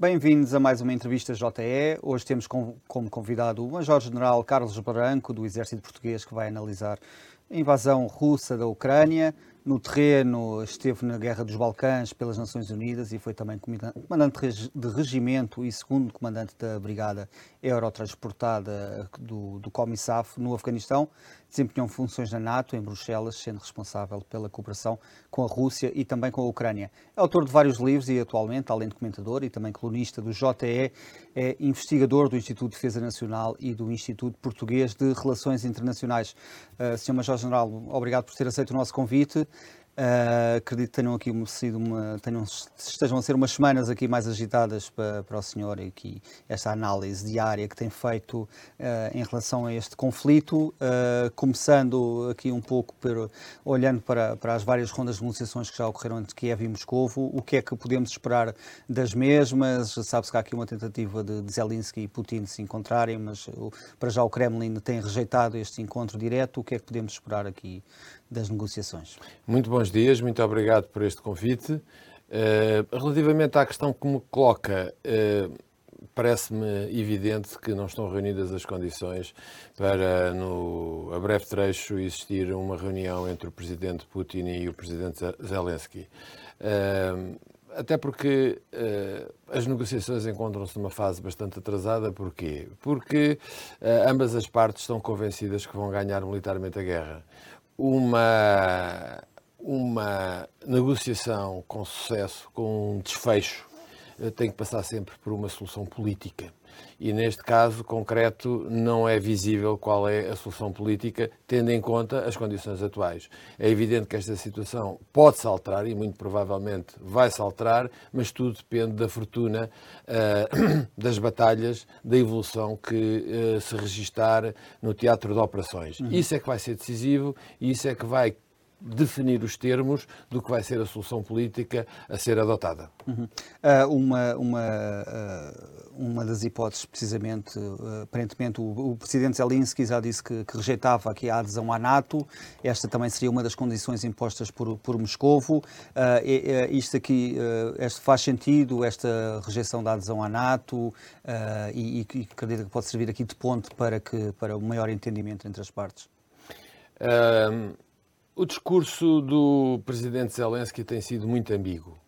Bem-vindos a mais uma entrevista JE. Hoje temos como convidado o Major-General Carlos Branco, do Exército Português, que vai analisar a invasão russa da Ucrânia. No terreno, esteve na Guerra dos Balcãs pelas Nações Unidas e foi também comandante de regimento e segundo comandante da Brigada Eurotransportada do, do COMISAF no Afeganistão desempenhou funções na NATO em Bruxelas, sendo responsável pela cooperação com a Rússia e também com a Ucrânia. É autor de vários livros e atualmente, além de comentador e também colunista do JE, é investigador do Instituto de Defesa Nacional e do Instituto Português de Relações Internacionais. Uh, Sr. Major-General, obrigado por ter aceito o nosso convite. Uh, acredito que tenham aqui sido uma, tenham, estejam a ser umas semanas aqui mais agitadas para, para o senhor e aqui esta análise diária que tem feito uh, em relação a este conflito, uh, começando aqui um pouco por, olhando para, para as várias rondas de negociações que já ocorreram entre Kiev e Moscou, o que é que podemos esperar das mesmas? Sabe-se que há aqui uma tentativa de, de Zelensky e Putin se encontrarem, mas para já o Kremlin tem rejeitado este encontro direto. O que é que podemos esperar aqui das negociações. Muito bons dias, muito obrigado por este convite. Uh, relativamente à questão que me coloca, uh, parece-me evidente que não estão reunidas as condições para, no, a breve trecho, existir uma reunião entre o presidente Putin e o presidente Zelensky. Uh, até porque uh, as negociações encontram-se numa fase bastante atrasada. Porquê? Porque uh, ambas as partes estão convencidas que vão ganhar militarmente a guerra uma, uma negociação com sucesso, com um desfecho, eh, tem que passar sempre por uma solução política. E neste caso concreto não é visível qual é a solução política, tendo em conta as condições atuais. É evidente que esta situação pode-se alterar e muito provavelmente vai-se alterar, mas tudo depende da fortuna uh, das batalhas, da evolução que uh, se registar no teatro de operações. Uhum. Isso é que vai ser decisivo e isso é que vai definir os termos do que vai ser a solução política a ser adotada. Uhum. Uh, uma, uma, uh, uma das hipóteses, precisamente, uh, aparentemente, o, o, presidente Zelensky já disse que, que, rejeitava aqui a adesão à NATO. Esta também seria uma das condições impostas por, por Moscovo. isto aqui este faz sentido, esta rejeição da adesão à NATO, e, e acredito que pode servir aqui de ponte para, que, para o maior entendimento entre as partes. O discurso do presidente Zelensky tem sido muito ambíguo.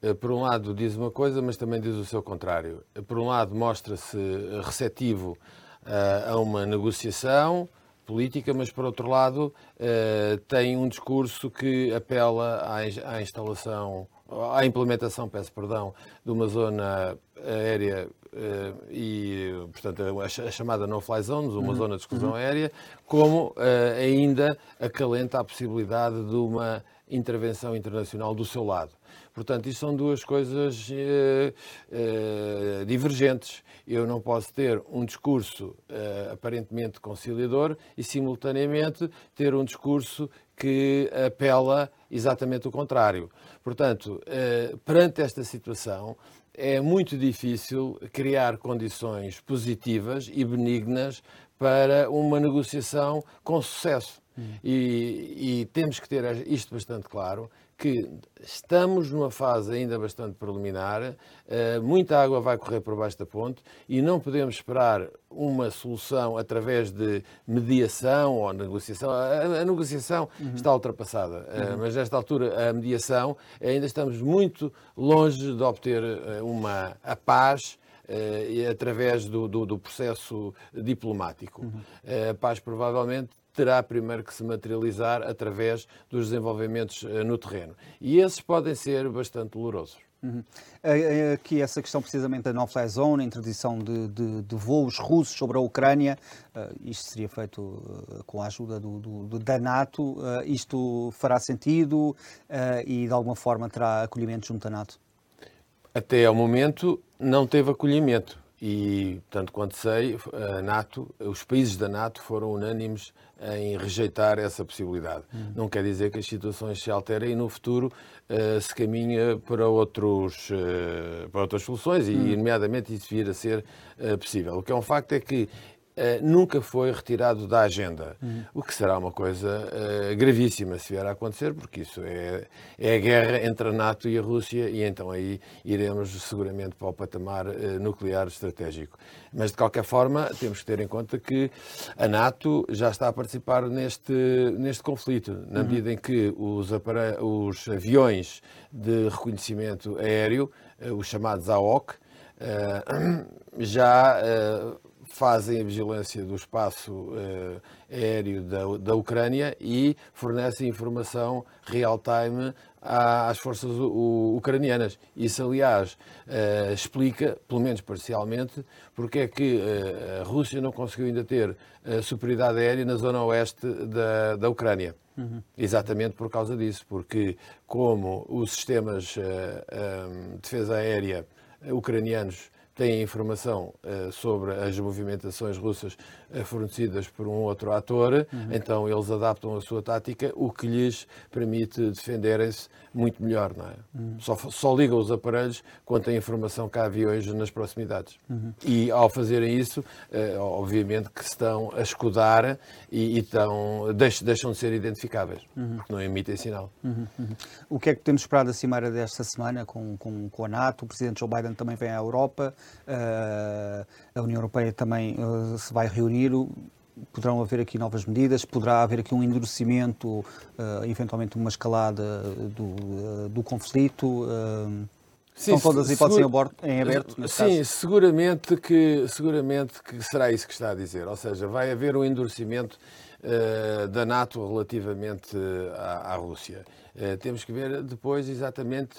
Eh, por um lado diz uma coisa, mas também diz o seu contrário. Eh, por um lado mostra-se receptivo eh, a uma negociação política, mas por outro lado tem um discurso que apela à instalação, à implementação, peço perdão, de uma zona aérea e, portanto, a, chamada no-fly zones, uma uhum. zona de exclusão uhum. aérea, como uh, ainda acalenta a possibilidade de uma intervenção internacional do seu lado. Portanto, isto são duas coisas uh, divergentes. Eu não posso ter um discurso aparentemente conciliador e, simultaneamente, ter um discurso que apela exatamente o contrário. Portanto, perante esta situação, é muito difícil criar condições positivas e benignas para uma negociação com sucesso. Hum. E, e, temos que ter isto bastante claro, que estamos numa fase ainda bastante preliminar, uh, muita água vai correr por baixo da ponte e não podemos esperar uma solução através de mediação ou negociação. A, negociação uhum. está ultrapassada, uh, mas nesta altura a mediação ainda estamos muito longe de obter uh, uma a paz através do, do, do, processo diplomático. Uhum. Uh, a paz provavelmente terá primeiro que se materializar através dos desenvolvimentos eh, no terreno. E esses podem ser bastante dolorosos. Uhum. Aqui essa questão precisamente da no-fly zone, a introdução de, de, de, voos russos sobre a Ucrânia, uh, isto seria feito uh, com a ajuda do, do, da NATO, uh, isto fará sentido e de alguma forma terá acolhimento junto à NATO? Até ao momento não teve acolhimento e, tanto quanto sei, a NATO, os países da NATO foram unânimes em rejeitar essa possibilidade. Hum. Não quer dizer que as situações se alterem e no futuro uh, se caminha para, outros, uh, para outras soluções e, hum. nomeadamente, isso vir a ser uh, possível. O que é um facto é que Uh, nunca foi retirado da agenda, uhum. o que será uma coisa uh, gravíssima se vier a acontecer, porque isso é, é a guerra entre a NATO e a Rússia, e então aí iremos seguramente para o patamar uh, nuclear estratégico. Mas, de qualquer forma, temos que ter em conta que a NATO já está a participar neste, neste conflito, na uhum. medida em que os, os aviões de reconhecimento aéreo, os chamados AOC, já fazem a vigilância do espaço uh, aéreo da, da Ucrânia e fornecem informação real-time às forças ucranianas. Isso, aliás, uh, explica, pelo menos parcialmente, porque é que uh, a Rússia não conseguiu ainda ter superioridade aérea na zona oeste da, da Ucrânia. Uhum. Exatamente por causa disso, porque como os sistemas de defesa aérea ucranianos têm informação uh, sobre as movimentações russas uh, fornecidas por um outro ator, uhum. então eles adaptam a sua tática, o que lhes permite defenderem-se muito melhor. Não é? Uhum. só, só ligam os aparelhos quando têm informação que há aviões nas proximidades. Uhum. E ao fazerem isso, uh, obviamente que estão a escudar e, e estão, deixam, deixam de ser identificáveis, uhum. porque não emitem sinal. Uhum. Uhum. O que é que temos esperado da Cimeira desta semana com, com, com a NATO? O Presidente Joe Biden também vem à Europa. Uh, a União Europeia também uh, se vai reunir. Poderão haver aqui novas medidas, poderá haver aqui um endurecimento, uh, eventualmente uma escalada do, do conflito. Sim, Estão todas as hipóteses segura... em aberto? Sim, caso? seguramente que, seguramente que será isso que está a dizer. Ou seja, vai haver um endurecimento uh, da NATO relativamente à, à Rússia. Uh, temos que ver depois exatamente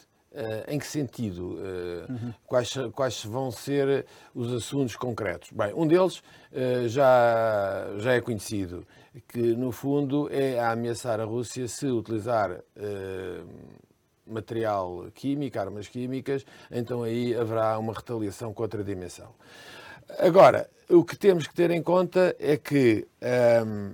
em que sentido? Uh, uhum. quais, quais vão ser os assuntos concretos? Bem, um deles uh, já, já é conhecido, que no fundo é a ameaçar a Rússia se utilizar material químico, armas químicas, então aí haverá uma retaliação contra a dimensão. Agora, o que temos que ter em conta é que um,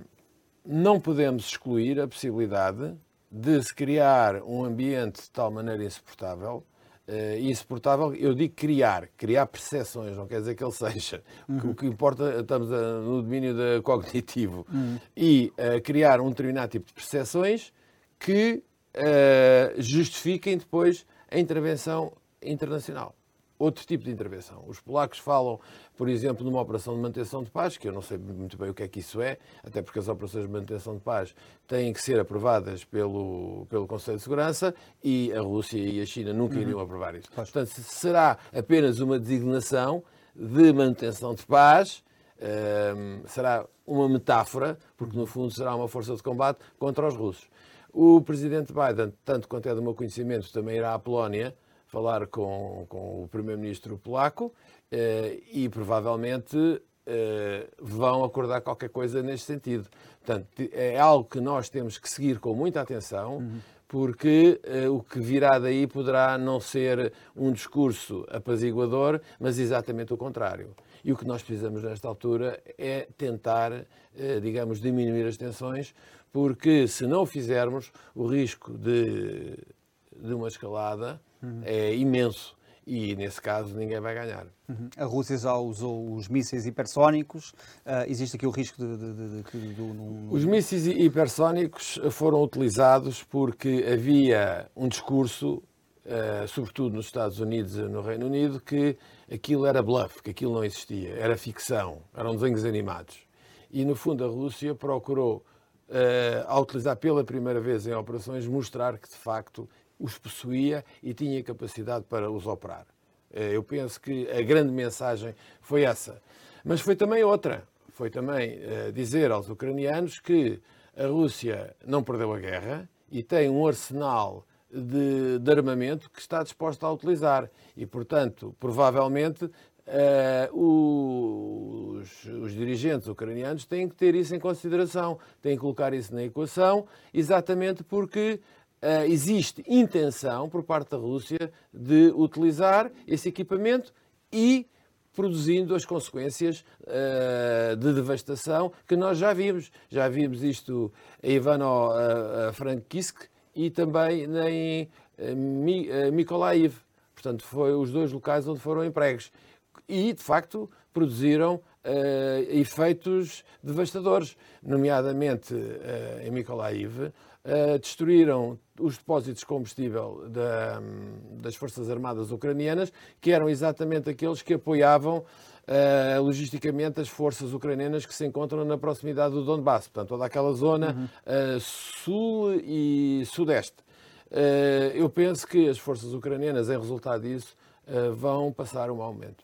não podemos excluir a possibilidade de se criar um ambiente de tal maneira insuportável, uh, insuportável, eu digo criar, criar percepções, não quer dizer que ele seja. Uhum. O que importa, estamos a, no domínio da cognitivo. Uhum. E uh, criar um determinado tipo de percepções que uh, justifiquem depois a intervenção internacional outro tipo de intervenção. Os polacos falam, por exemplo, numa operação de manutenção de paz, que eu não sei muito bem o que é que isso é, até porque as operações de manutenção de paz têm que ser aprovadas pelo, pelo Conselho de Segurança e a Rússia e a China nunca uhum. iriam aprovar isso. Portanto, será apenas uma designação de manutenção de paz, um, ehm, será uma metáfora, porque no fundo será uma força de combate contra os russos. O presidente Biden, tanto quanto é do meu conhecimento, também irá à Polónia, falar com, com o primeiro-ministro polaco eh, e provavelmente eh, vão acordar qualquer coisa neste sentido. Portanto, é algo que nós temos que seguir com muita atenção, uhum. porque eh, o que virá daí poderá não ser um discurso apaziguador, mas exatamente o contrário. E o que nós precisamos nesta altura é tentar, digamos, diminuir as tensões, porque se não o fizermos, o risco de, de uma escalada uhum. é imenso. E nesse caso ninguém vai ganhar. Uhum. A Rússia já usou os mísseis hipersónicos. Uh, existe aqui o risco de. de, de, de. Os mísseis hipersónicos foram utilizados porque havia um discurso, uh, sobretudo nos Estados Unidos e no Reino Unido, que aquilo era bluff, que aquilo não existia, era ficção, eram desenhos animados. E no fundo a Rússia procurou, uh, ao utilizar pela primeira vez em operações, mostrar que de facto os possuía e tinha capacidade para os operar. Eh, eu penso que a grande mensagem foi essa. Mas foi também outra. Foi também eh, dizer aos ucranianos que a Rússia não perdeu a guerra e tem um arsenal de, de armamento que está disposta a utilizar. E, portanto, provavelmente Uh, os, os, dirigentes ucranianos têm que ter isso em consideração, têm que colocar isso na equação, exatamente porque uh, existe intenção por parte da Rússia de utilizar esse equipamento e produzindo as consequências uh, de devastação que nós já vimos. Já vimos isto em Ivano-Frankivsk e também em uh, Mykolaiv. Portanto, foi os dois locais onde foram empregos. E, de facto, produziram uh, efeitos devastadores, nomeadamente uh, em Mykolaiv, Uh, destruíram os depósitos de combustível da, das Forças Armadas ucranianas, que eram exatamente aqueles que apoiavam uh, logisticamente as forças ucranianas que se encontram na proximidade do Donbass, portanto, toda aquela zona uhum. uh, sul e sudeste. Eu penso que as forças ucranianas, em resultado disso, vão passar um aumento.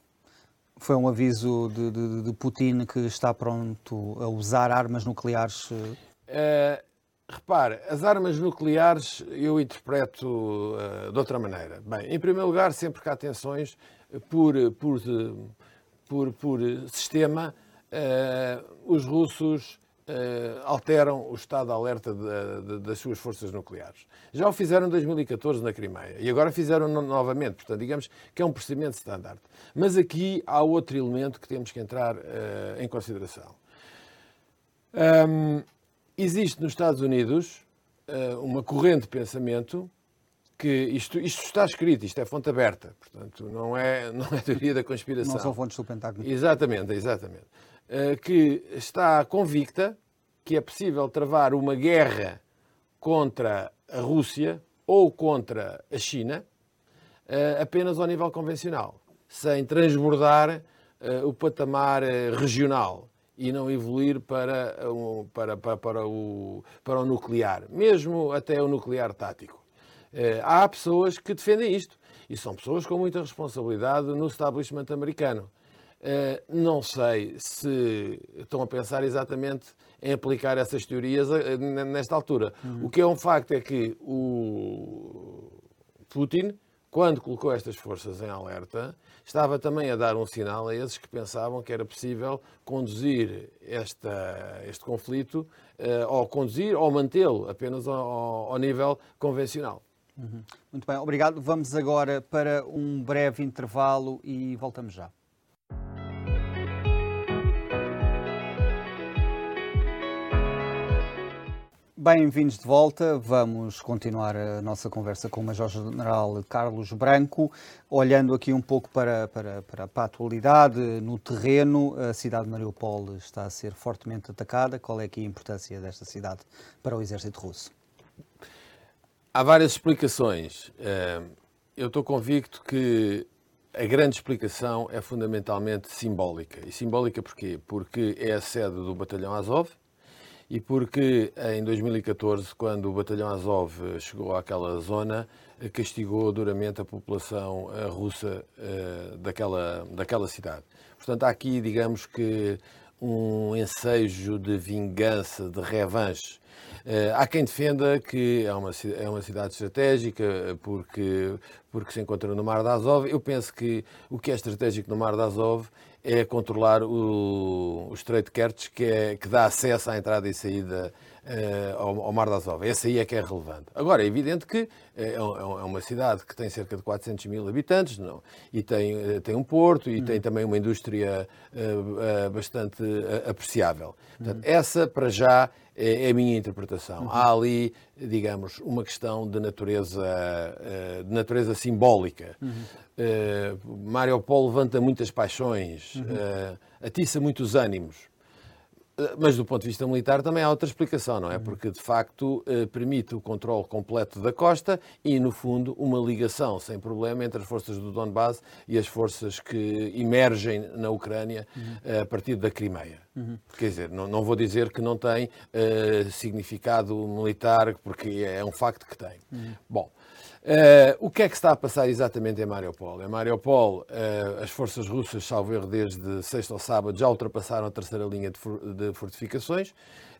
Foi um aviso de, de, de, Putin que está pronto a usar armas nucleares? Repare, as armas nucleares eu interpreto uh, de outra maneira. Bem, em primeiro lugar, sempre que há tensões por, por por, por sistema, uh, os russos uh, alteram o estado de alerta de, de, das suas forças nucleares. Já o fizeram em 2014 na Crimeia e agora fizeram no, novamente. Portanto, digamos que é um procedimento standard. Mas aqui há outro elemento que temos que entrar em consideração. Um, existe nos Estados Unidos uma corrente de pensamento que isto, isto está escrito, isto é fonte aberta, portanto, não é, não é teoria da conspiração. Não são fontes do Pentágono. Exatamente, exatamente. Uh, que está convicta que é possível travar uma guerra contra a Rússia ou contra a China uh, apenas ao nível convencional, sem transbordar uh, o patamar regional e não evoluir para, para, para, para, o, para o nuclear, mesmo até o nuclear tático. Eh, há pessoas que defendem isto e são pessoas com muita responsabilidade no establishment americano. Eh, não sei se estão a pensar exatamente em aplicar essas teorias eh, nesta altura. Uhum. O que é um facto é que o Putin, quando colocou estas forças em alerta, estava também a dar um sinal a esses que pensavam que era possível conduzir esta, este conflito, ou conduzir ou mantê-lo apenas ao, ao nível convencional. Uhum. Muito bem, obrigado. Vamos agora para um breve intervalo e voltamos já. Bem-vindos de volta. Vamos continuar a nossa conversa com o Major-General Carlos Branco, olhando aqui um pouco para, para, para, para, a atualidade no terreno. A cidade de Mariupol está a ser fortemente atacada. Qual é aqui a importância desta cidade para o exército russo? Há várias explicações. Eh, eu estou convicto que a grande explicação é fundamentalmente simbólica. E simbólica porquê? Porque é a sede do Batalhão Azov e porque em 2014, quando o Batalhão Azov chegou àquela zona, castigou duramente a população eh, russa eh, daquela, daquela cidade. Portanto, há aqui, digamos que, um ensejo de vingança, de revanche há quem defenda que é uma, é uma cidade estratégica eh, porque, porque se encontra no Mar de Azov. Eu penso que o que é estratégico no Mar de Azov é controlar o, o Estreito de Kerch, que, é, que dá acesso à entrada e saída uh, ao, ao, Mar de Azov. Esse aí é que é relevante. Agora, é evidente que é, é, uma cidade que tem cerca de 400 mil habitantes não, e tem, tem um porto e uhum. tem também uma indústria uh, bastante apreciável. Portanto, uhum. essa, para já, é, é a minha interpretação. Uhum. Há ali, digamos, uma questão de natureza, eh, de natureza simbólica. Uhum. Uh, Mariupol levanta muitas paixões, uhum. uh, atiça muitos ânimos. Mas do ponto de vista militar também há outra explicação, não é? Porque de facto permite o controle completo da costa e, no fundo, uma ligação sem problema entre as forças do Donbass e as forças que emergem na Ucrânia uhum. a partir da Crimeia. Uhum. Quer dizer, não, não, vou dizer que não tem uh, significado militar, porque é um facto que tem. Uhum. Bom, Uh, o que é que está a passar exatamente em Mariupol? Em Mariupol, uh, as forças russas, salvo erro, desde sexta ou sábado, já ultrapassaram a terceira linha de, for de fortificações,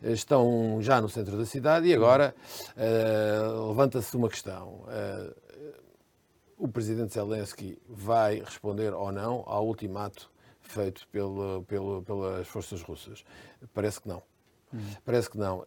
uh, estão já no centro da cidade e agora levanta-se uma questão. o presidente Zelensky vai responder ou não ao ultimato feito pelo, pelo, pelas forças russas? Parece que não. Hum. Parece que não.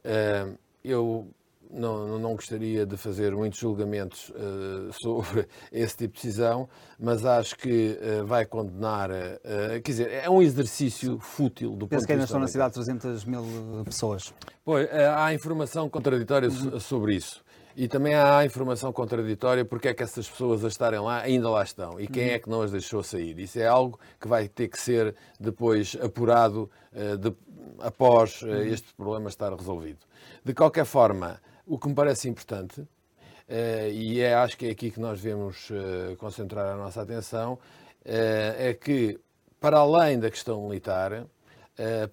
eu não, não gostaria de fazer muitos julgamentos uh, sobre esse tipo de decisão, mas acho que uh, vai condenar. Uh, quer dizer, é um exercício fútil do Penso ponto que ainda estão na cidade 300 mil pessoas. Pois, há informação contraditória uhum. sobre isso. E também há informação contraditória porque é que essas pessoas a estarem lá ainda lá estão e quem uhum. é que não as deixou sair. Isso é algo que vai ter que ser depois apurado uh, de, após uh, este problema estar resolvido. De qualquer forma, o que me parece importante, uh, e é, acho que é aqui que nós devemos concentrar a nossa atenção, é que, para além da questão militar,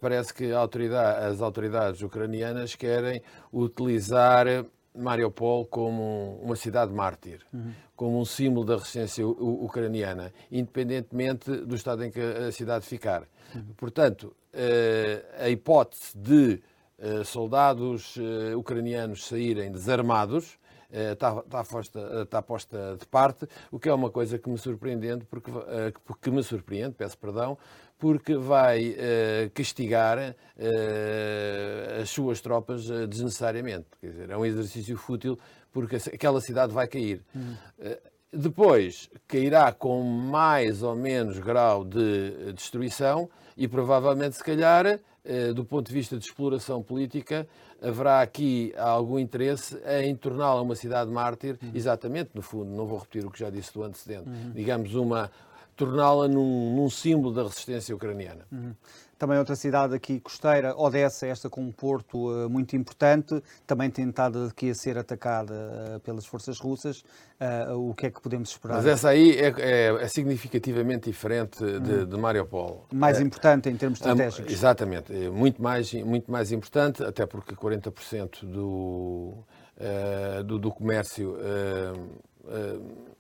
parece que autoridade, as autoridades ucranianas querem utilizar Mariupol como uma cidade mártir, uhum. como um símbolo da resistência ucraniana, independentemente do estado em que a cidade ficar. Uhum. Portanto, eh, a hipótese de eh, soldados eh, ucranianos saírem desarmados está, está, posta, está posta de parte, o que é uma coisa que me surpreende, porque, que me surpreende, peço perdão, porque vai castigar as suas tropas desnecessariamente. Quer dizer, é um exercício fútil porque aquela cidade vai cair. Uhum. depois, cairá com mais ou menos grau de destruição e provavelmente, se calhar, do ponto de vista de exploração política, haverá aqui algum interesse em torná-la uma cidade mártir, uhum. exatamente, no fundo, não vou repetir o que já disse do antecedente, uhum. digamos, uma, torná-la num, num, símbolo da resistência ucraniana. Uhum. Também outra cidade aqui costeira, Odessa, esta com um porto uh, muito importante, também tentada aqui a ser atacada uh, pelas forças russas. Uh, o que é que podemos esperar? Mas essa aí é, é, é significativamente diferente de, uhum. de Mariupol. Mais é, importante em termos estratégicos. exatamente, é muito mais, muito mais importante, até porque 40% do, do, do comércio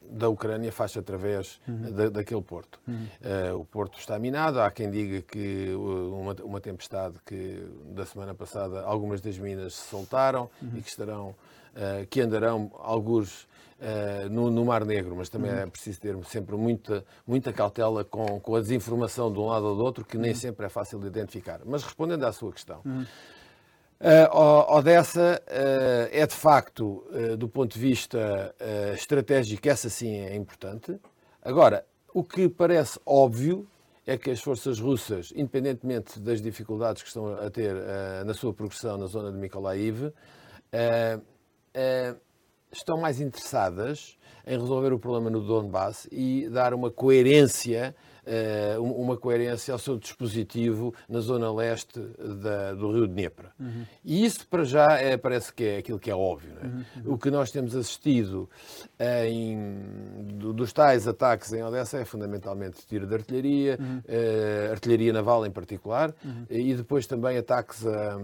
da Ucrânia faz através uhum. da, daquele porto. Uhum. Uh, o porto está minado, há quem diga que uma, uma, tempestade que da semana passada algumas das minas se soltaram uhum. e que estarão, uh, que andarão alguns Uh, no, no, Mar Negro, mas também uhum. é preciso ter sempre muita, muita cautela com, com a desinformação de um lado ou do outro, que nem uhum. sempre é fácil de identificar. Mas respondendo à sua questão, uhum. Uh, Odessa uh, é de facto, uh, do ponto de vista estratégico, essa sim é importante. Agora, o que parece óbvio é que as forças russas, independentemente das dificuldades que estão a ter na sua progressão na zona de Mykolaiv, estão mais interessadas em resolver o problema no Donbass e dar uma coerência uma coerência ao seu dispositivo na zona leste da, do rio de Dnepr. Uhum. E isso, para já, é, parece que é aquilo que é óbvio. É? Uhum. O que nós temos assistido em, dos tais ataques em Odessa é fundamentalmente tiro de artilharia, uhum. uh, artilharia naval em particular, uhum. e depois também ataques a,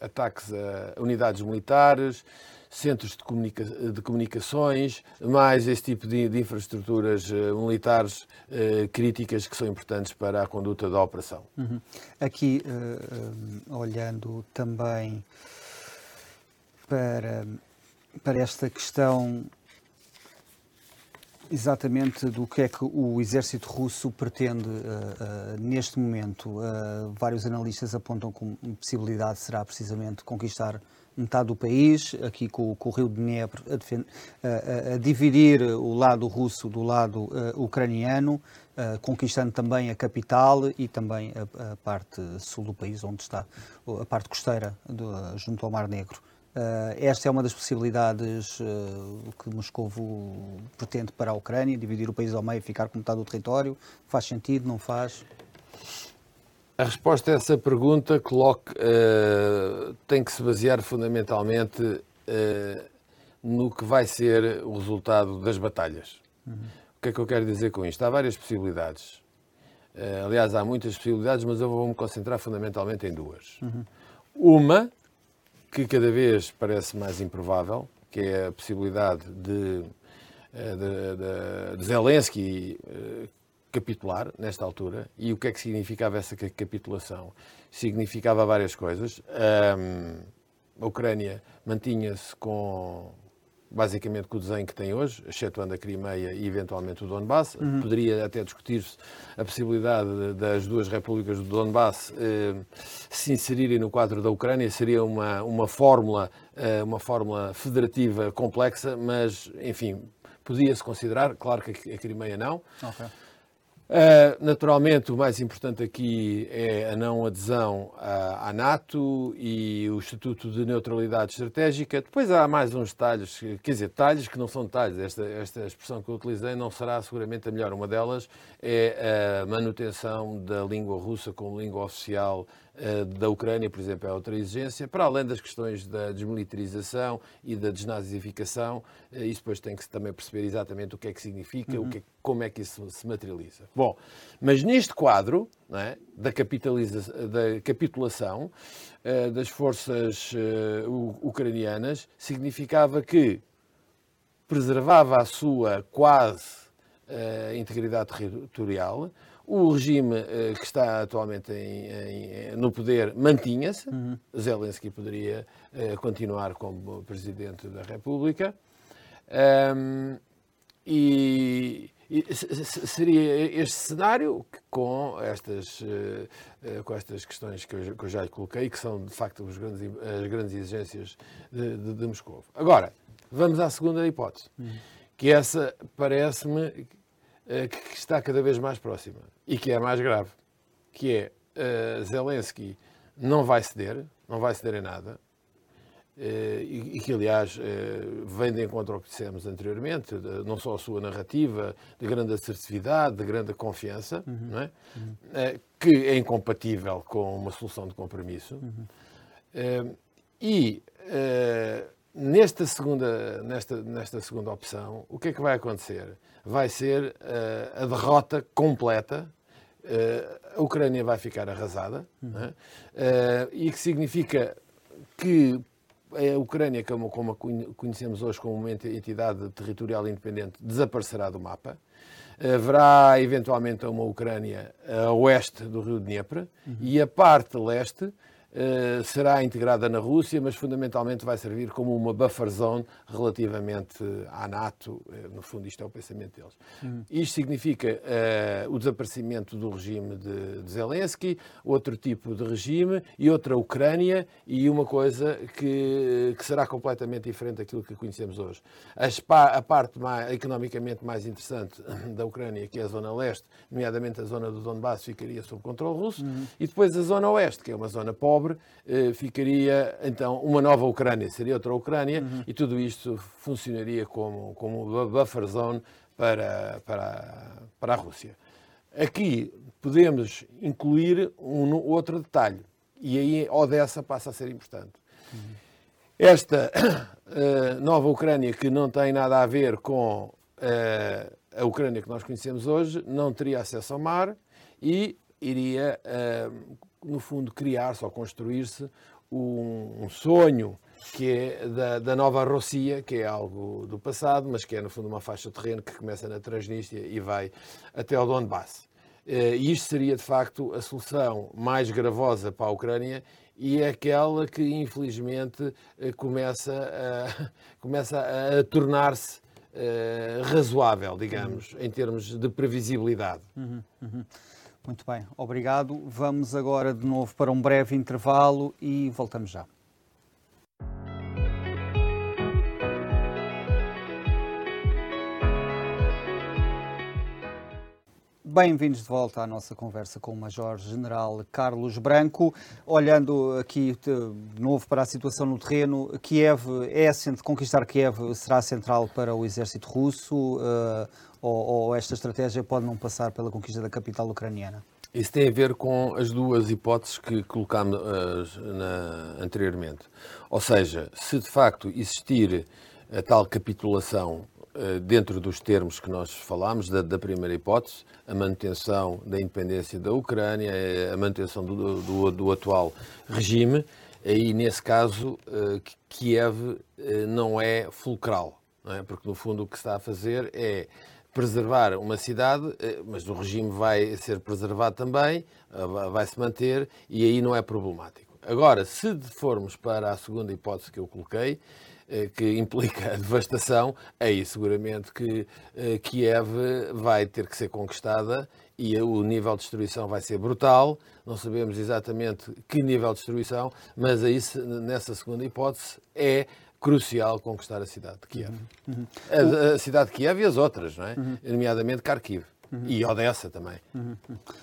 ataques a unidades militares, centros de, comunica de comunicações, mais esse tipo de, de infraestruturas uh, militares uh, críticas que são importantes para a conduta da operação. Uhum. Aqui, uh, olhando também para, para esta questão exatamente do que é que o exército russo pretende uh, uh, neste momento. Uh, vários analistas apontam a possibilidade será precisamente conquistar metade do país, aqui com, com o rio de Dnepr, a, a, a, dividir o lado russo do lado uh, ucraniano, uh, conquistando também a capital e também a, a, parte sul do país, onde está a parte costeira do, junto ao Mar Negro. Uh, esta é uma das possibilidades que Moscou pretende para a Ucrânia, dividir o país ao meio e ficar com metade do território. Faz sentido, não faz? A resposta a essa pergunta coloca, uh, tem que se basear fundamentalmente uh, no que vai ser o resultado das batalhas. Uhum. O que é que eu quero dizer com isto? Há várias possibilidades. Uh, aliás, há muitas possibilidades, mas eu vou-me concentrar fundamentalmente em duas. Uhum. Uma, que cada vez parece mais improvável, que é a possibilidade de, de, de, de Zelensky capitular nesta altura. E o que é que significava essa capitulação? Significava várias coisas. Um, a Ucrânia mantinha-se com basicamente com o desenho que tem hoje, excetuando a Crimeia e eventualmente o Donbass. Uhum. Poderia até discutir-se a possibilidade das duas repúblicas do Donbass eh, se inserirem no quadro da Ucrânia. Seria uma, uma, fórmula, eh, uma fórmula federativa complexa, mas, enfim, podia-se considerar. Claro que a Crimeia não. Okay. Uh, naturalmente, o mais importante aqui é a não adesão à, NATO e o Estatuto de Neutralidade Estratégica. Depois há mais uns detalhes, quer dizer, detalhes que não são detalhes. Esta, esta expressão que eu utilizei não será seguramente a melhor. Uma delas é a manutenção da língua russa como língua oficial da Ucrânia, por exemplo, é outra exigência, para além das questões da desmilitarização e da desnazificação. Uh, isso depois tem que também perceber exatamente o que é que significa, uhum. o que é, como é que isso se materializa. Bom, mas neste quadro é, da, da, capitulação uh, das forças uh, ucranianas, significava que preservava a sua quase uh, integridade territorial, o regime que está atualmente em, em, no poder mantinha-se, uhum. Zelensky poderia continuar como Presidente da República, um, e seria este cenário com estas, eh, eh, com estas questões que eu, já lhe coloquei, que são de facto as grandes, as grandes exigências de, de, de Moscou. Agora, vamos à segunda hipótese, que essa parece-me eh, que está cada vez mais próxima e que é a mais grave, que é Zelensky não vai ceder, não vai ceder em nada, eh, e que, aliás, eh, vem de encontro ao que dissemos anteriormente, não só a sua narrativa de grande assertividade, de grande confiança, uhum. É? Uhum. que é incompatível com uma solução de compromisso. Uhum. E nesta segunda, nesta, nesta segunda opção, o que é que vai acontecer? Vai ser a derrota completa a Ucrânia vai ficar arrasada, uhum. é? e que significa que a Ucrânia, como, como a conhecemos hoje como uma entidade territorial independente, desaparecerá do mapa. Haverá eventualmente uma Ucrânia a oeste do rio Dnieper uhum. e a parte leste eh, será integrada na Rússia, mas fundamentalmente vai servir como uma buffer zone relativamente à NATO. Eh, no fundo, isto é o pensamento deles. Uhum. Isto significa uh, o desaparecimento do regime de, de, Zelensky, outro tipo de regime e outra Ucrânia e uma coisa que, que será completamente diferente daquilo que conhecemos hoje. A, a parte mais, economicamente mais interessante da Ucrânia, que é a zona leste, nomeadamente a zona do Donbass, ficaria sob controle russo, uhum. e depois a zona oeste, que é uma zona pobre pobre, eh, ficaria então uma nova Ucrânia, seria outra Ucrânia, uhum. e tudo isto funcionaria como, como buffer zone para, para, para a Rússia. Aqui podemos incluir um outro detalhe, e aí Odessa passa a ser importante. Uhum. Esta uh, nova Ucrânia, que não tem nada a ver com uh, a Ucrânia que nós conhecemos hoje, não teria acesso ao mar e iria uh, no fundo, criar-se ou construir-se um, um, sonho que é da, da nova Rússia, que é algo do passado, mas que é, no fundo, uma faixa de terreno que começa na Transnistria e vai até ao Donbass. Eh, e isto seria, de facto, a solução mais gravosa para a Ucrânia e é aquela que, infelizmente, eh, começa a, começa a tornar-se uh, razoável, digamos, uhum. em termos de previsibilidade. Uhum, uhum. Muito bem, obrigado. Vamos agora de novo para um breve intervalo e voltamos já. Bem-vindos de volta à nossa conversa com o Major-General Carlos Branco. Olhando aqui de novo para a situação no terreno, Kiev é conquistar Kiev será central para o exército russo uh, ou, ou esta estratégia pode não passar pela conquista da capital ucraniana? Isso tem a ver com as duas hipóteses que colocámos uh, na, anteriormente. Ou seja, se de facto existir a tal capitulação dentro dos termos que nós falámos, da, da, primeira hipótese, a manutenção da independência da Ucrânia, a manutenção do, do, do atual regime, aí nesse caso uh, Kiev não é fulcral, não é? porque no fundo o que está a fazer é preservar uma cidade, eh, mas o regime vai ser preservado também, eh, vai se manter e aí não é problemático. Agora, se formos para a segunda hipótese que eu coloquei, eh, que implica a devastação, aí seguramente que Kiev vai ter que ser conquistada e o nível de destruição vai ser brutal. Não sabemos exatamente que nível de destruição, mas aí, nessa segunda hipótese, é crucial conquistar a cidade de Kiev. Uhum. A, a, cidade de Kiev e as outras, não é? Uhum. nomeadamente Kharkiv. Uhum. E Odessa também. Uhum.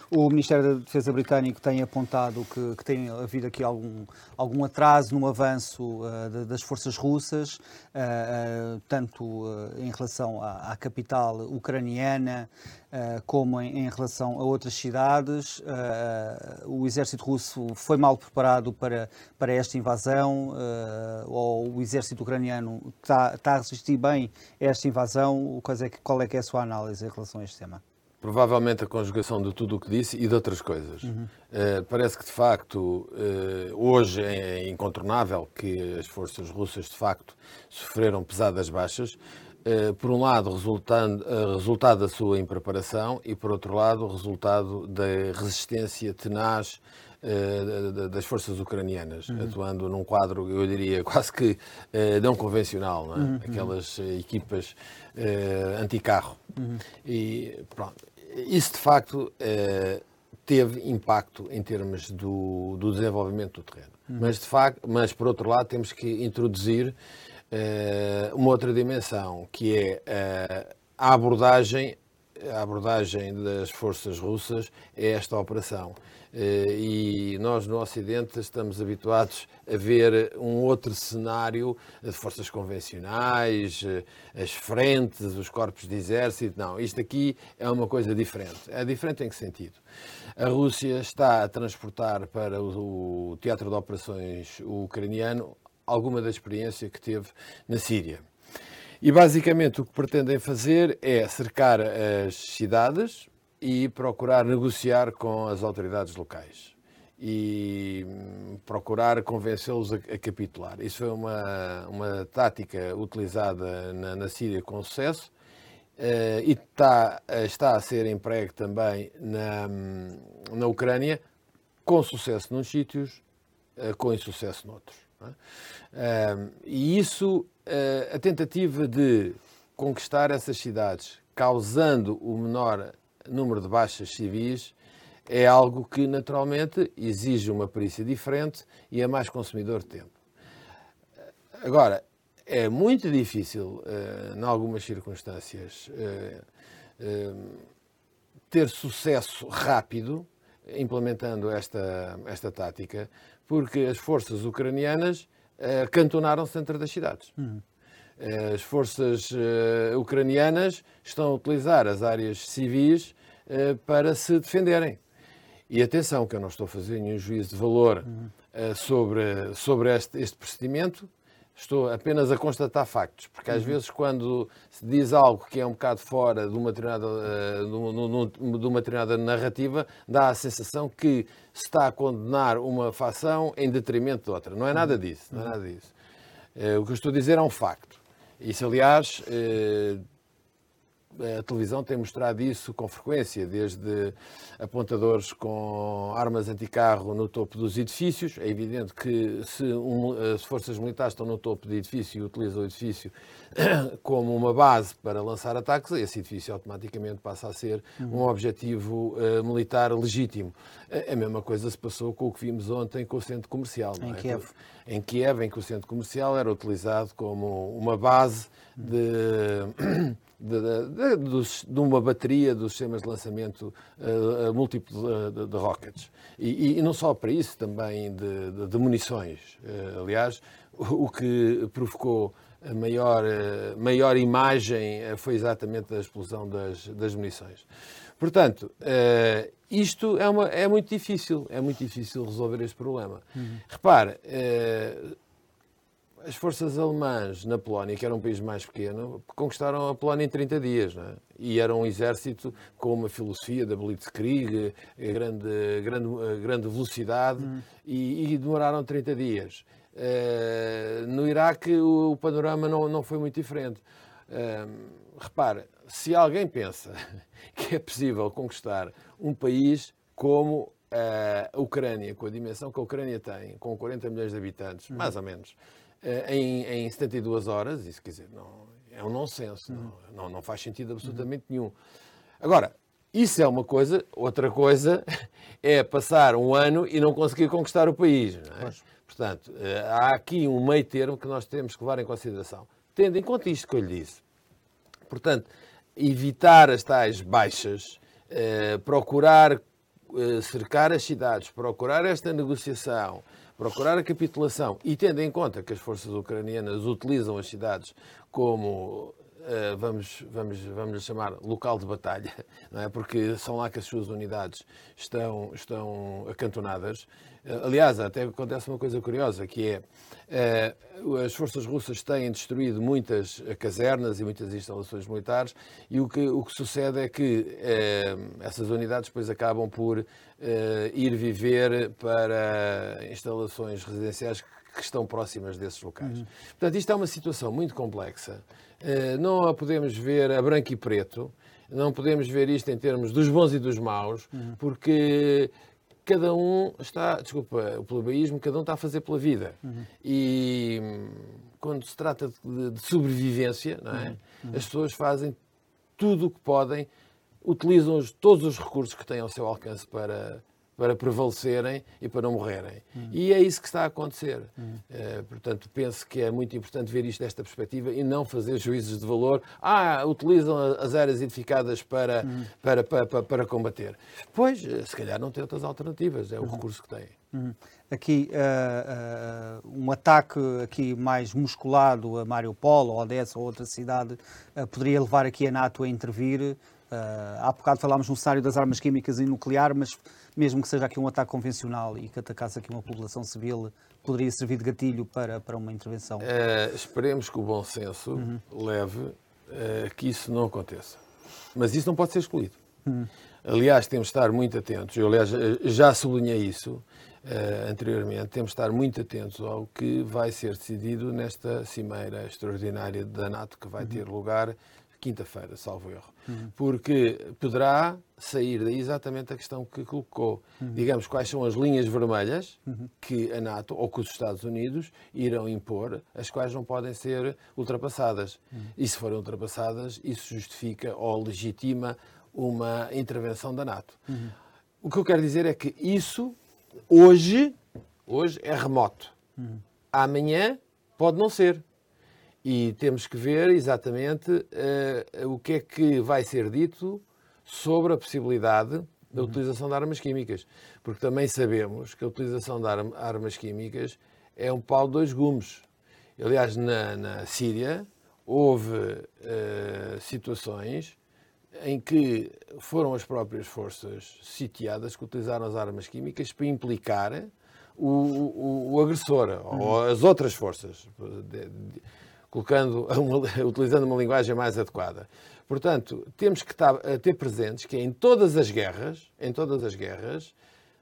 O Ministério da Defesa britânico tem apontado que, que tem havido aqui algum, algum atraso no avanço uh, de, das forças russas, uh, uh, tanto em relação à, à capital ucraniana como em, em, relação a outras cidades. o exército russo foi mal preparado para, para esta invasão, ou o exército ucraniano está, está a resistir bem a esta invasão? Qual é, qual é, que é a sua análise em relação a este tema? Provavelmente a conjugação de tudo o que disse e de outras coisas. Uhum. Uh, parece que, de facto, uh, hoje é incontornável que as forças russas, de facto, sofreram pesadas baixas. Uh, por um lado, resultando, resultado da sua impreparação e, por outro lado, resultado da resistência tenaz das forças ucranianas, uhum. atuando num quadro, eu diria, quase que não convencional, não é? uhum. aquelas equipas anticarro. Uhum. E pronto, isso de facto eh, teve impacto em termos do, do desenvolvimento do terreno. Uhum. Mas, de facto, mas, por outro lado, temos que introduzir eh, uma outra dimensão, que é eh, a abordagem a abordagem das forças russas a esta operação. Eh, e nós no Ocidente estamos habituados a ver um outro cenário de forças convencionais, eh, as frentes, os corpos de exército. Não, isto aqui é uma coisa diferente. É diferente em que sentido? A Rússia está a transportar para o teatro de operações ucraniano alguma da experiência que teve na Síria. E basicamente o que pretendem fazer é cercar as cidades, e procurar negociar com as autoridades locais e hum, procurar convencê-los a, a, capitular. Isso foi uma, uma tática utilizada na, na Síria com sucesso uh, e está, está a ser emprego também na, hum, na Ucrânia, com sucesso nos sítios, uh, com insucesso noutros. É? Uh, e isso, a tentativa de conquistar essas cidades, causando o menor número de baixas civis é algo que naturalmente exige uma perícia diferente e é mais consumidor de tempo. Agora, é muito difícil, uh, em algumas circunstâncias, uh, ter sucesso rápido implementando esta, esta tática, porque as forças ucranianas cantonaram-se dentro das cidades. Uhum. As forças ucranianas estão a utilizar as áreas civis eh, para se defenderem. E atenção, que eu não estou a fazer nenhum juízo de valor uh, sobre, sobre este, este, procedimento, estou apenas a constatar factos, porque às uhum. vezes quando se diz algo que é um bocado fora de uma determinada, uh, de uma determinada narrativa, dá a sensação que se está a condenar uma facção em detrimento de outra. Não é nada uhum. disso. Não é nada disso. Uh, o que eu estou a dizer é um facto. Isso, aliás, a televisão tem mostrado isso com frequência, desde apontadores com armas anticarro no topo dos edifícios. É evidente que se um, as forças militares estão no topo do edifício e utilizam o edifício como uma base para lançar ataques, esse edifício automaticamente passa a ser um objetivo uh, militar legítimo. A mesma coisa se passou com o que vimos ontem com o centro comercial. Em é? Kiev. Em Kiev, em que o centro comercial era utilizado como uma base de de, de, de, de, uma bateria dos sistemas de lançamento uh, múltiplo de, de rockets. E, e, não só para isso, também de, munições. Uh, aliás, o, o, que provocou a maior, uh, maior imagem foi exatamente a explosão das, das munições. Portanto, isto é, uma, é muito difícil, é muito difícil resolver este problema. Uhum. Repare, as forças alemãs na Polónia, que era um país mais pequeno, conquistaram a Polónia em 30 dias. É? E era um exército com uma filosofia da Blitzkrieg, grande, grande, grande velocidade, uhum. e, e, demoraram 30 dias. Uh, no Iraque, o, o, panorama não, não foi muito diferente. Uh, repare, se alguém pensa que é possível conquistar um país como a Ucrânia, com a dimensão que a Ucrânia tem, com 40 milhões de habitantes, uhum. mais ou menos, eh, em, em 72 horas, isso quer dizer, não, é um nonsense, não, não, não faz sentido absolutamente nenhum. Agora, isso é uma coisa, outra coisa é passar um ano e não conseguir conquistar o país. É? Portanto, eh, há aqui um meio termo que nós temos que levar em consideração, tendo em conta isto que eu lhe disse. Portanto, evitar as tais baixas, eh, procurar eh, cercar as cidades, procurar esta negociação, procurar a capitulação e tendo em conta que as forças ucranianas utilizam as cidades como vamos, vamos, vamos chamar local de batalha, não é? porque são lá que as suas unidades estão, estão acantonadas. Uh, aliás, até acontece uma coisa curiosa, que é uh, as forças russas têm destruído muitas casernas e muitas instalações militares e o que, o que sucede é que essas unidades depois acabam por ir viver para instalações residenciais que estão próximas desses locais. Uhum. Portanto, isto é uma situação muito complexa. Eh, não a podemos ver a branco e preto, não podemos ver isto em termos dos bons e dos maus, uhum. porque cada um está, desculpa, o plebeísmo, cada um está a fazer pela vida. Uhum. E hum, quando se trata de, de sobrevivência, é? uhum. as pessoas fazem tudo o que podem, utilizam todos os recursos que têm ao seu alcance para, para prevalecerem e para não morrerem. Uhum. E é isso que está a acontecer. Uhum. Uh, portanto, penso que é muito importante ver isto desta perspectiva e não fazer juízos de valor. Ah, utilizam as áreas edificadas para, uhum. para, para, para, para, combater. Pois, eh, se calhar não tem outras alternativas, é o recurso que têm. Aqui, uh, uh, um ataque aqui mais musculado a Mariupol, ou Odessa, ou outra cidade, poderia levar aqui a NATO a intervir. há bocado falámos no cenário das armas químicas e nuclear, mas mesmo que seja aqui um ataque convencional e que atacasse aqui uma população civil, poderia servir de gatilho para, para uma intervenção? Uh, esperemos que o bom senso uhum. leve uh, que isso não aconteça. Mas isso não pode ser excluído. Uhum. Aliás, temos de estar muito atentos. Eu, aliás, já sublinhei isso anteriormente. Temos de estar muito atentos ao que vai ser decidido nesta cimeira extraordinária da NATO que vai uhum. ter lugar quinta-feira, salvo erro. Uhum. Porque poderá sair daí exatamente a questão que colocou. Uhum. Digamos, quais são as linhas vermelhas uhum. que a NATO ou que os Estados Unidos irão impor, as quais não podem ser ultrapassadas. E se forem ultrapassadas, isso justifica ou legitima uma intervenção da NATO. O que eu quero dizer é que isso, hoje, hoje é remoto. Amanhã pode não ser. E temos que ver exatamente uh, o que é que vai ser dito sobre a possibilidade da uhum. utilização de armas químicas. Porque também sabemos que a utilização de armas químicas é um pau de dois gumes. Aliás, na, na Síria houve uh, situações em que foram as próprias forças sitiadas que utilizaram as armas químicas para implicar o, o, o agressor uhum. ou as outras forças. Colocando, utilizando uma linguagem mais adequada. Portanto, temos que estar, ter presentes que em todas as guerras, em todas as guerras,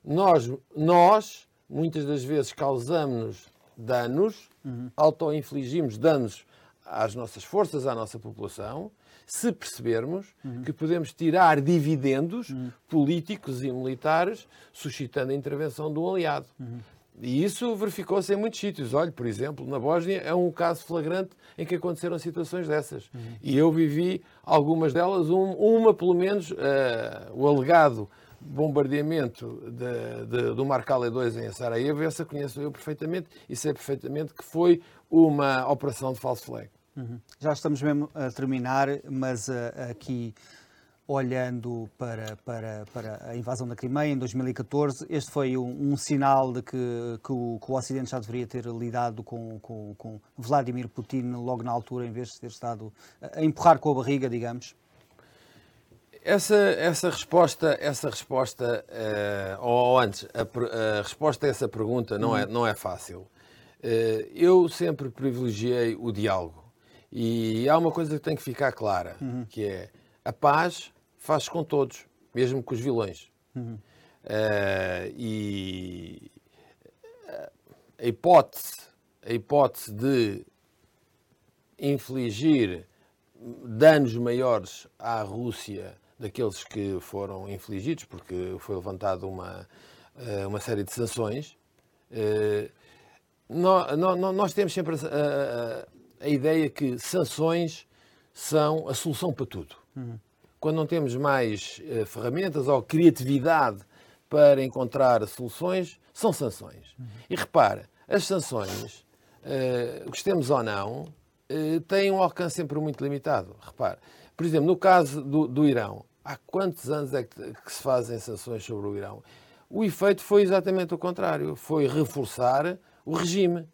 nós, nós muitas das vezes causamos danos, uhum. auto-infligimos danos às nossas forças, à nossa população, se percebermos uhum. que podemos tirar dividendos uhum. políticos e militares suscitando a intervenção um aliado. Uhum. E isso verificou-se em muitos sítios. Olhe, por exemplo, na Bósnia é um caso flagrante em que aconteceram situações dessas. Uhum. E eu vivi algumas delas, um, uma pelo menos, uh, o alegado bombardeamento de, de, do Marcale 2 em Sarajevo, essa conheço eu perfeitamente e sei perfeitamente que foi uma operação de falso flag. Uhum. Já estamos mesmo a terminar, mas uh, aqui olhando para, para, para a invasão da Crimeia em 2014, este foi um, um sinal de que, que, o, que, o, Ocidente já deveria ter lidado com, com, com, Vladimir Putin logo na altura, em vez de ter estado a empurrar com a barriga, digamos? Essa, essa resposta, essa resposta uh, ou antes, a, a, resposta a essa pergunta não, é, não é fácil. Uh, eu sempre privilegiei o diálogo. E há uma coisa que tem que ficar clara, uhum. que é a paz faz com todos, mesmo com os vilões. Uhum. Uh, e a hipótese, a hipótese de infligir danos maiores à Rússia daqueles que foram infligidos, porque foi levantada uma, eh, uma série de sanções. Eh, nós temos sempre a, a, a ideia que sanções são a solução para tudo. Uhum quando não temos mais uh, ferramentas ou criatividade para encontrar soluções, são sanções. Uhum. E repara, as sanções, uh, gostemos ou não, uh, têm um alcance sempre muito limitado. Repare, Por exemplo, no caso do, do Irão, há quantos anos é que, que se fazem sanções sobre o Irão? O efeito foi exatamente o contrário. Foi reforçar o regime.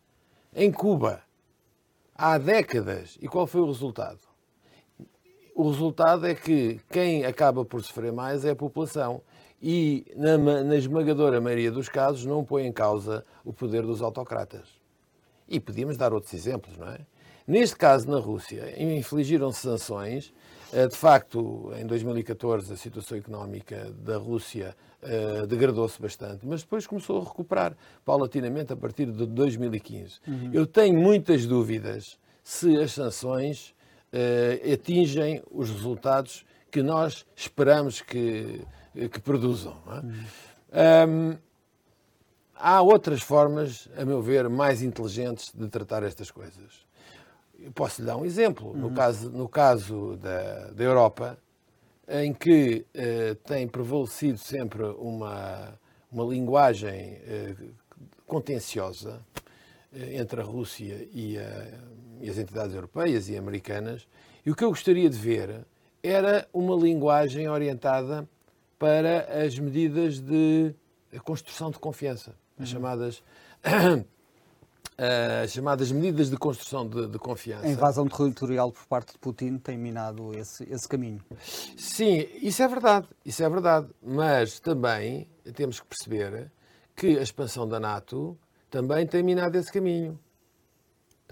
Em Cuba, há décadas. E qual foi o resultado? O resultado é que quem acaba por sofrer mais é a população. E, na, na esmagadora maioria dos casos, não põe em causa o poder dos autocratas. E podíamos dar outros exemplos, não é? Neste caso, na Rússia, infligiram-se sanções. Eh, de facto, em 2014, a situação económica da Rússia uh, degradou-se bastante, mas depois começou a recuperar paulatinamente a partir de 2015. Uhum. Eu tenho muitas dúvidas se as sanções uh, atingem os resultados que nós esperamos que, que produzam. É? Uhum. Um, há outras formas, a meu ver, mais inteligentes de tratar estas coisas. Eu posso lhe dar um exemplo. Uhum. No caso, no caso da, da Europa, em que eh, tem prevalecido sempre uma, uma linguagem eh, contenciosa eh, entre a Rússia e, a, e, as entidades europeias e americanas, e o que eu gostaria de ver era uma linguagem orientada para as medidas de construção de confiança, as uhum. chamadas as chamadas medidas de construção de, de, confiança. A invasão territorial por parte de Putin tem minado esse, esse caminho. Sim, isso é verdade, isso é verdade. Mas também temos que perceber que a expansão da NATO também tem minado esse caminho.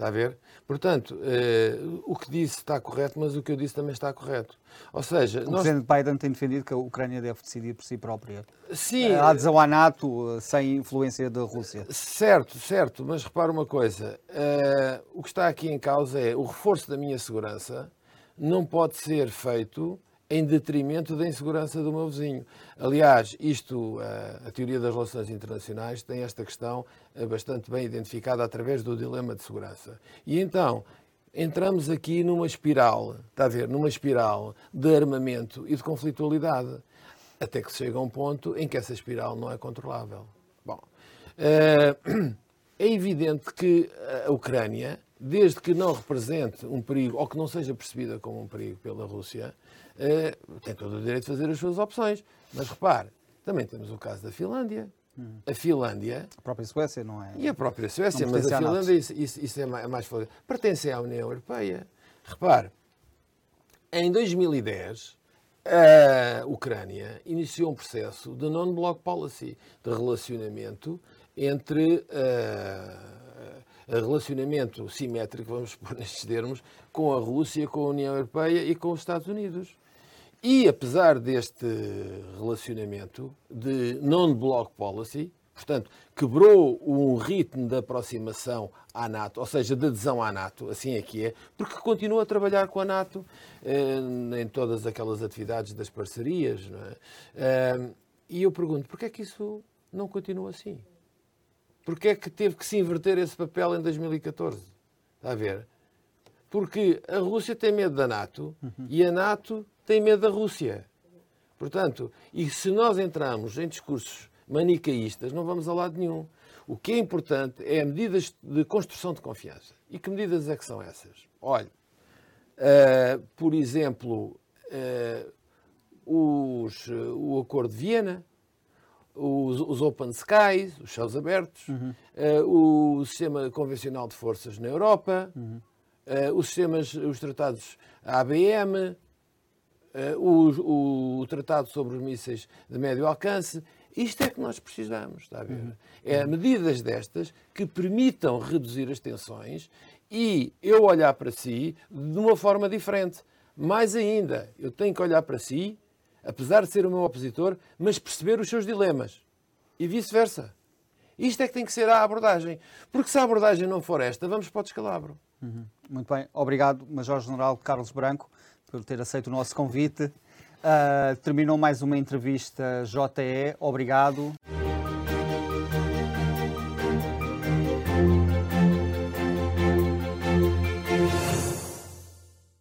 Está a ver? Portanto, eh, o que disse está correto, mas o que eu disse também está correto. Ou seja, o nós... presidente Biden tem defendido que a Ucrânia deve decidir por si própria. Sim. A adesão à NATO eh, sem influência da Rússia. Certo, certo, mas repara uma coisa. Eh, o que está aqui em causa é o reforço da minha segurança não pode ser feito em detrimento da insegurança do meu vizinho. Aliás, isto, a teoria das relações internacionais tem esta questão eh, bastante bem identificada através do dilema de segurança. E então, entramos aqui numa espiral, está a ver, numa espiral de armamento e de conflitualidade, até que se chega a um ponto em que essa espiral não é controlável. Bom, eh, é evidente que a Ucrânia, desde que não represente um perigo, ou que não seja percebida como um perigo pela Rússia, uh, tem todo o direito de fazer as suas opções. Mas repare, também temos o caso da Finlândia. Hum. A Finlândia. A própria Suécia, não é? E a própria Suécia, mas a Finlândia, isso, isso, isso, é mais, é mais Pertence à União Europeia. Repare, em 2010, a Ucrânia iniciou um processo de non-block policy, de relacionamento entre. Uh, relacionamento simétrico, vamos pôr nestes termos, com a Rússia, com a União Europeia e com os Estados Unidos. E apesar deste relacionamento de non-block policy, portanto, quebrou um ritmo de aproximação à NATO, ou seja, de adesão à NATO, assim é que é, porque continua a trabalhar com a NATO eh, em todas aquelas atividades das parcerias. É? Eh, e eu pergunto, porquê é que isso não continua assim? Porquê é que teve que se inverter esse papel em 2014? Está a ver? Porque a Rússia tem medo da NATO uhum. e a NATO tem medo da Rússia. Portanto, e se nós entramos em discursos manicaístas, não vamos a lado nenhum. O que é importante é medidas de construção de confiança. E que medidas é que são essas? Olha, uh, por exemplo, uh, os, uh, o Acordo de Viena, os, os, Open Skies, os céus abertos, uhum. o sistema convencional de forças na Europa, uhum. os sistemas, os tratados ABM, uh, o, o, Tratado sobre os Mísseis de Médio Alcance. Isto é que nós precisamos, está a ver? Uhum. É medidas destas que permitam reduzir as tensões e eu olhar para si de uma forma diferente. Mais ainda, eu tenho que olhar para si, apesar de ser o meu opositor, mas perceber os seus dilemas. E vice-versa. Isto é que tem que ser a abordagem. Porque se a abordagem não for esta, vamos para o descalabro. Uhum. Muito bem. Obrigado, Major-General Carlos Branco por ter aceito o nosso convite. Uh, terminou mais uma entrevista JE. Obrigado.